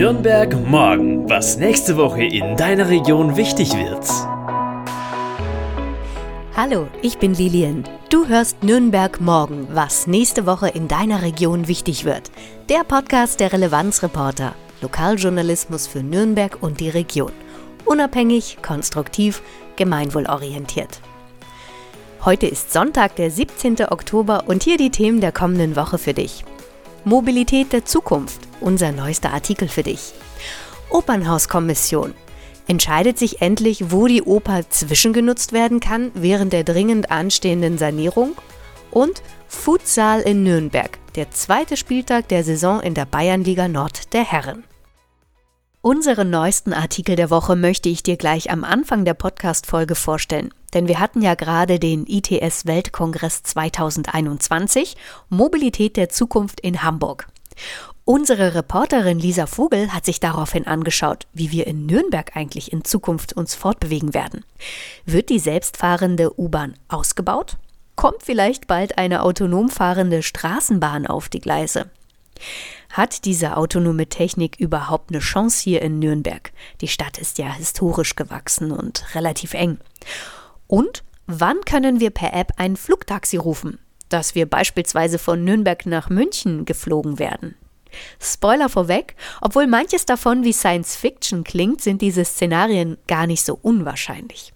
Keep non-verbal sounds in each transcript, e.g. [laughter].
Nürnberg morgen, was nächste Woche in deiner Region wichtig wird. Hallo, ich bin Lilian. Du hörst Nürnberg morgen, was nächste Woche in deiner Region wichtig wird. Der Podcast der Relevanzreporter. Lokaljournalismus für Nürnberg und die Region. Unabhängig, konstruktiv, gemeinwohlorientiert. Heute ist Sonntag, der 17. Oktober und hier die Themen der kommenden Woche für dich. Mobilität der Zukunft, unser neuester Artikel für dich. Opernhauskommission. Entscheidet sich endlich, wo die Oper zwischengenutzt werden kann während der dringend anstehenden Sanierung? Und Futsal in Nürnberg, der zweite Spieltag der Saison in der Bayernliga Nord der Herren. Unseren neuesten Artikel der Woche möchte ich dir gleich am Anfang der Podcast-Folge vorstellen. Denn wir hatten ja gerade den ITS Weltkongress 2021 Mobilität der Zukunft in Hamburg. Unsere Reporterin Lisa Vogel hat sich daraufhin angeschaut, wie wir in Nürnberg eigentlich in Zukunft uns fortbewegen werden. Wird die selbstfahrende U-Bahn ausgebaut? Kommt vielleicht bald eine autonom fahrende Straßenbahn auf die Gleise? Hat diese autonome Technik überhaupt eine Chance hier in Nürnberg? Die Stadt ist ja historisch gewachsen und relativ eng. Und wann können wir per App ein Flugtaxi rufen, dass wir beispielsweise von Nürnberg nach München geflogen werden? Spoiler vorweg, obwohl manches davon wie Science Fiction klingt, sind diese Szenarien gar nicht so unwahrscheinlich.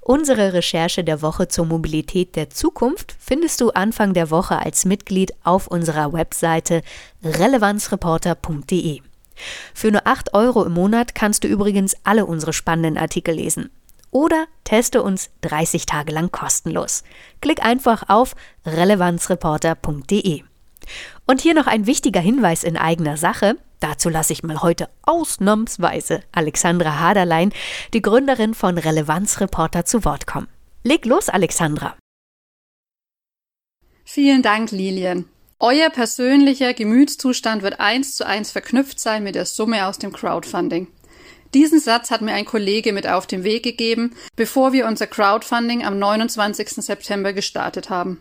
Unsere Recherche der Woche zur Mobilität der Zukunft findest du Anfang der Woche als Mitglied auf unserer Webseite relevanzreporter.de. Für nur 8 Euro im Monat kannst du übrigens alle unsere spannenden Artikel lesen. Oder teste uns 30 Tage lang kostenlos. Klick einfach auf relevanzreporter.de. Und hier noch ein wichtiger Hinweis in eigener Sache. Dazu lasse ich mal heute ausnahmsweise Alexandra Haderlein, die Gründerin von Relevanzreporter, zu Wort kommen. Leg los, Alexandra. Vielen Dank, Lilian. Euer persönlicher Gemütszustand wird eins zu eins verknüpft sein mit der Summe aus dem Crowdfunding. Diesen Satz hat mir ein Kollege mit auf den Weg gegeben, bevor wir unser Crowdfunding am 29. September gestartet haben.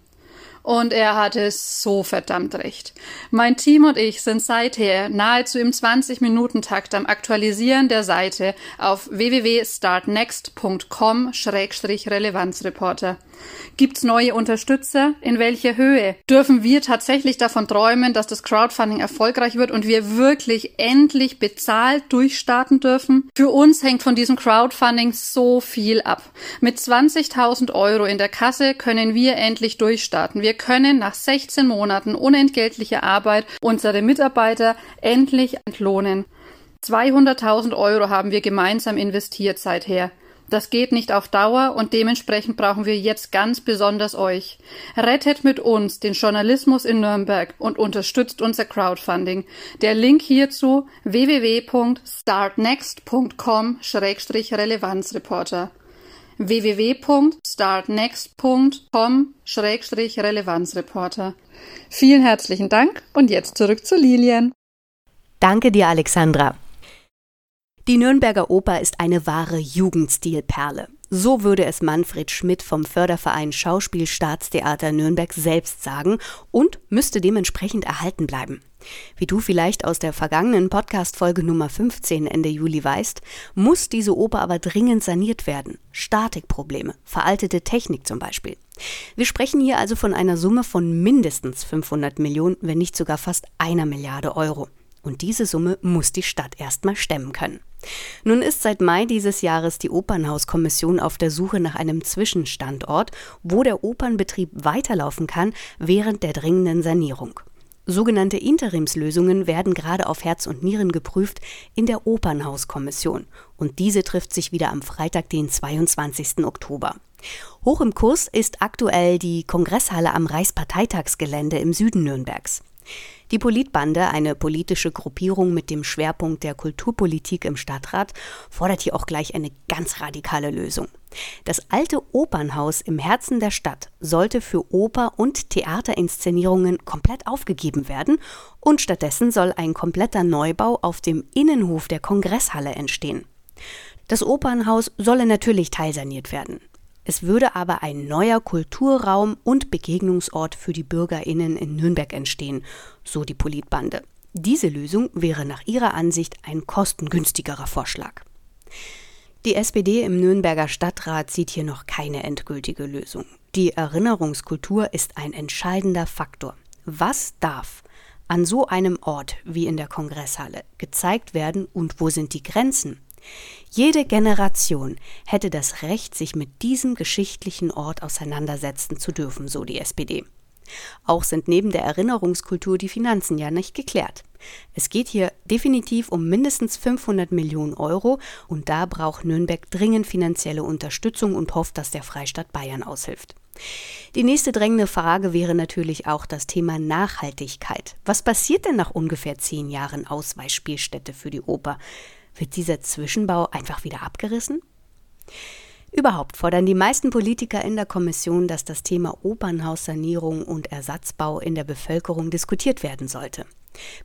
Und er hatte so verdammt recht. Mein Team und ich sind seither nahezu im 20-Minuten-Takt am Aktualisieren der Seite auf www.startnext.com-relevanzreporter. Gibt's neue Unterstützer? In welcher Höhe? Dürfen wir tatsächlich davon träumen, dass das Crowdfunding erfolgreich wird und wir wirklich endlich bezahlt durchstarten dürfen? Für uns hängt von diesem Crowdfunding so viel ab. Mit 20.000 Euro in der Kasse können wir endlich durchstarten. Wir können nach 16 Monaten unentgeltlicher Arbeit unsere Mitarbeiter endlich entlohnen. 200.000 Euro haben wir gemeinsam investiert seither. Das geht nicht auf Dauer und dementsprechend brauchen wir jetzt ganz besonders euch. Rettet mit uns den Journalismus in Nürnberg und unterstützt unser Crowdfunding. Der Link hierzu www.startnext.com-relevanzreporter www.startnext.com-relevanzreporter. Vielen herzlichen Dank und jetzt zurück zu Lilian. Danke dir, Alexandra. Die Nürnberger Oper ist eine wahre Jugendstilperle. So würde es Manfred Schmidt vom Förderverein Schauspielstaatstheater Nürnberg selbst sagen und müsste dementsprechend erhalten bleiben. Wie du vielleicht aus der vergangenen Podcast-Folge Nummer 15 Ende Juli weißt, muss diese Oper aber dringend saniert werden. Statikprobleme, veraltete Technik zum Beispiel. Wir sprechen hier also von einer Summe von mindestens 500 Millionen, wenn nicht sogar fast einer Milliarde Euro. Und diese Summe muss die Stadt erstmal stemmen können. Nun ist seit Mai dieses Jahres die Opernhauskommission auf der Suche nach einem Zwischenstandort, wo der Opernbetrieb weiterlaufen kann während der dringenden Sanierung. Sogenannte Interimslösungen werden gerade auf Herz und Nieren geprüft in der Opernhauskommission. Und diese trifft sich wieder am Freitag, den 22. Oktober. Hoch im Kurs ist aktuell die Kongresshalle am Reichsparteitagsgelände im Süden Nürnbergs. Die Politbande, eine politische Gruppierung mit dem Schwerpunkt der Kulturpolitik im Stadtrat, fordert hier auch gleich eine ganz radikale Lösung. Das alte Opernhaus im Herzen der Stadt sollte für Oper- und Theaterinszenierungen komplett aufgegeben werden und stattdessen soll ein kompletter Neubau auf dem Innenhof der Kongresshalle entstehen. Das Opernhaus solle natürlich teilsaniert werden. Es würde aber ein neuer Kulturraum und Begegnungsort für die Bürgerinnen in Nürnberg entstehen, so die Politbande. Diese Lösung wäre nach ihrer Ansicht ein kostengünstigerer Vorschlag. Die SPD im Nürnberger Stadtrat sieht hier noch keine endgültige Lösung. Die Erinnerungskultur ist ein entscheidender Faktor. Was darf an so einem Ort wie in der Kongresshalle gezeigt werden und wo sind die Grenzen? Jede Generation hätte das Recht, sich mit diesem geschichtlichen Ort auseinandersetzen zu dürfen, so die SPD. Auch sind neben der Erinnerungskultur die Finanzen ja nicht geklärt. Es geht hier definitiv um mindestens 500 Millionen Euro und da braucht Nürnberg dringend finanzielle Unterstützung und hofft, dass der Freistaat Bayern aushilft. Die nächste drängende Frage wäre natürlich auch das Thema Nachhaltigkeit. Was passiert denn nach ungefähr zehn Jahren Ausweisspielstätte für die Oper? Wird dieser Zwischenbau einfach wieder abgerissen? Überhaupt fordern die meisten Politiker in der Kommission, dass das Thema Opernhaussanierung und Ersatzbau in der Bevölkerung diskutiert werden sollte.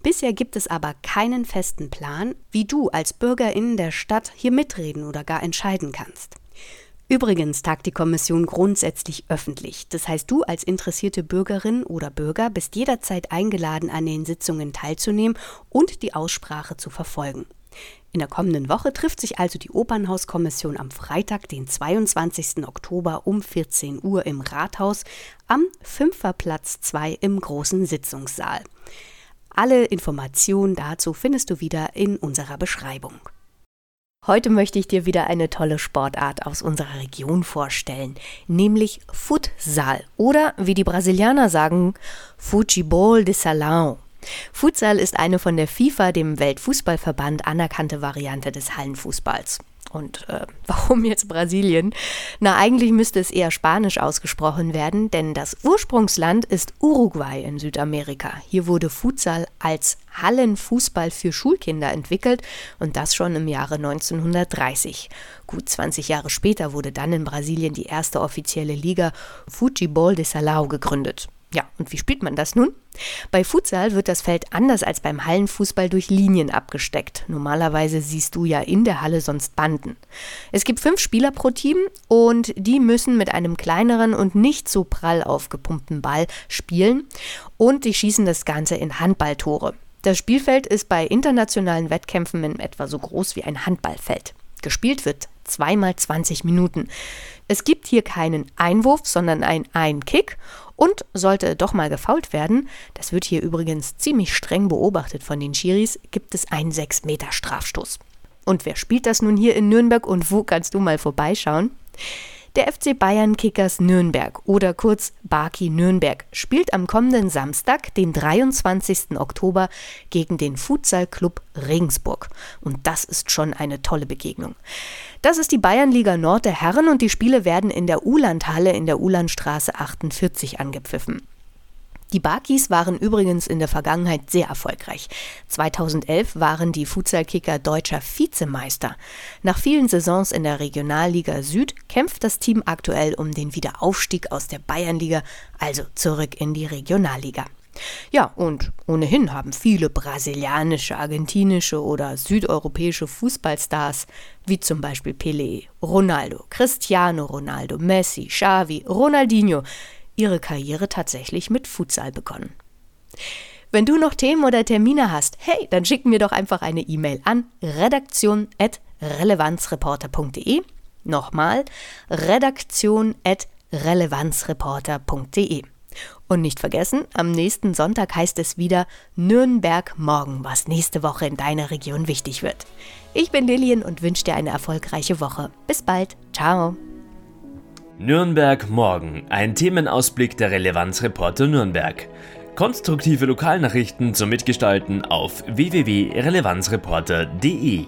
Bisher gibt es aber keinen festen Plan, wie du als Bürgerin der Stadt hier mitreden oder gar entscheiden kannst. Übrigens tagt die Kommission grundsätzlich öffentlich. Das heißt, du als interessierte Bürgerin oder Bürger bist jederzeit eingeladen, an den Sitzungen teilzunehmen und die Aussprache zu verfolgen. In der kommenden Woche trifft sich also die Opernhauskommission am Freitag, den 22. Oktober um 14 Uhr im Rathaus am Fünferplatz 2 im großen Sitzungssaal. Alle Informationen dazu findest du wieder in unserer Beschreibung. Heute möchte ich dir wieder eine tolle Sportart aus unserer Region vorstellen, nämlich Futsal oder wie die Brasilianer sagen, Futebol de Salão. Futsal ist eine von der FIFA, dem Weltfußballverband, anerkannte Variante des Hallenfußballs. Und äh, [laughs] warum jetzt Brasilien? Na, eigentlich müsste es eher Spanisch ausgesprochen werden, denn das Ursprungsland ist Uruguay in Südamerika. Hier wurde Futsal als Hallenfußball für Schulkinder entwickelt und das schon im Jahre 1930. Gut 20 Jahre später wurde dann in Brasilien die erste offizielle Liga Futebol de Salão gegründet. Ja, und wie spielt man das nun? Bei Futsal wird das Feld anders als beim Hallenfußball durch Linien abgesteckt. Normalerweise siehst du ja in der Halle sonst Banden. Es gibt fünf Spieler pro Team und die müssen mit einem kleineren und nicht so prall aufgepumpten Ball spielen und die schießen das Ganze in Handballtore. Das Spielfeld ist bei internationalen Wettkämpfen in etwa so groß wie ein Handballfeld. Gespielt wird zweimal 20 Minuten. Es gibt hier keinen Einwurf, sondern ein Ein-Kick und sollte doch mal gefault werden, das wird hier übrigens ziemlich streng beobachtet von den Schiris, gibt es einen 6-Meter-Strafstoß. Und wer spielt das nun hier in Nürnberg und wo kannst du mal vorbeischauen? Der FC Bayern Kickers Nürnberg oder kurz Barki Nürnberg spielt am kommenden Samstag, den 23. Oktober, gegen den Futsal Club Regensburg. Und das ist schon eine tolle Begegnung. Das ist die Bayernliga Nord der Herren und die Spiele werden in der Ulandhalle in der Ulandstraße 48 angepfiffen. Die Bakis waren übrigens in der Vergangenheit sehr erfolgreich. 2011 waren die Futsalkicker deutscher Vizemeister. Nach vielen Saisons in der Regionalliga Süd kämpft das Team aktuell um den Wiederaufstieg aus der Bayernliga, also zurück in die Regionalliga. Ja, und ohnehin haben viele brasilianische, argentinische oder südeuropäische Fußballstars, wie zum Beispiel Pelé, Ronaldo, Cristiano Ronaldo, Messi, Xavi, Ronaldinho, ihre Karriere tatsächlich mit Futsal begonnen. Wenn du noch Themen oder Termine hast, hey, dann schick mir doch einfach eine E-Mail an redaktion.relevanzreporter.de. Nochmal, redaktion.relevanzreporter.de. Und nicht vergessen, am nächsten Sonntag heißt es wieder Nürnberg morgen, was nächste Woche in deiner Region wichtig wird. Ich bin Lillian und wünsche dir eine erfolgreiche Woche. Bis bald. Ciao. Nürnberg morgen, ein Themenausblick der Relevanzreporter Nürnberg. Konstruktive Lokalnachrichten zum Mitgestalten auf www.relevanzreporter.de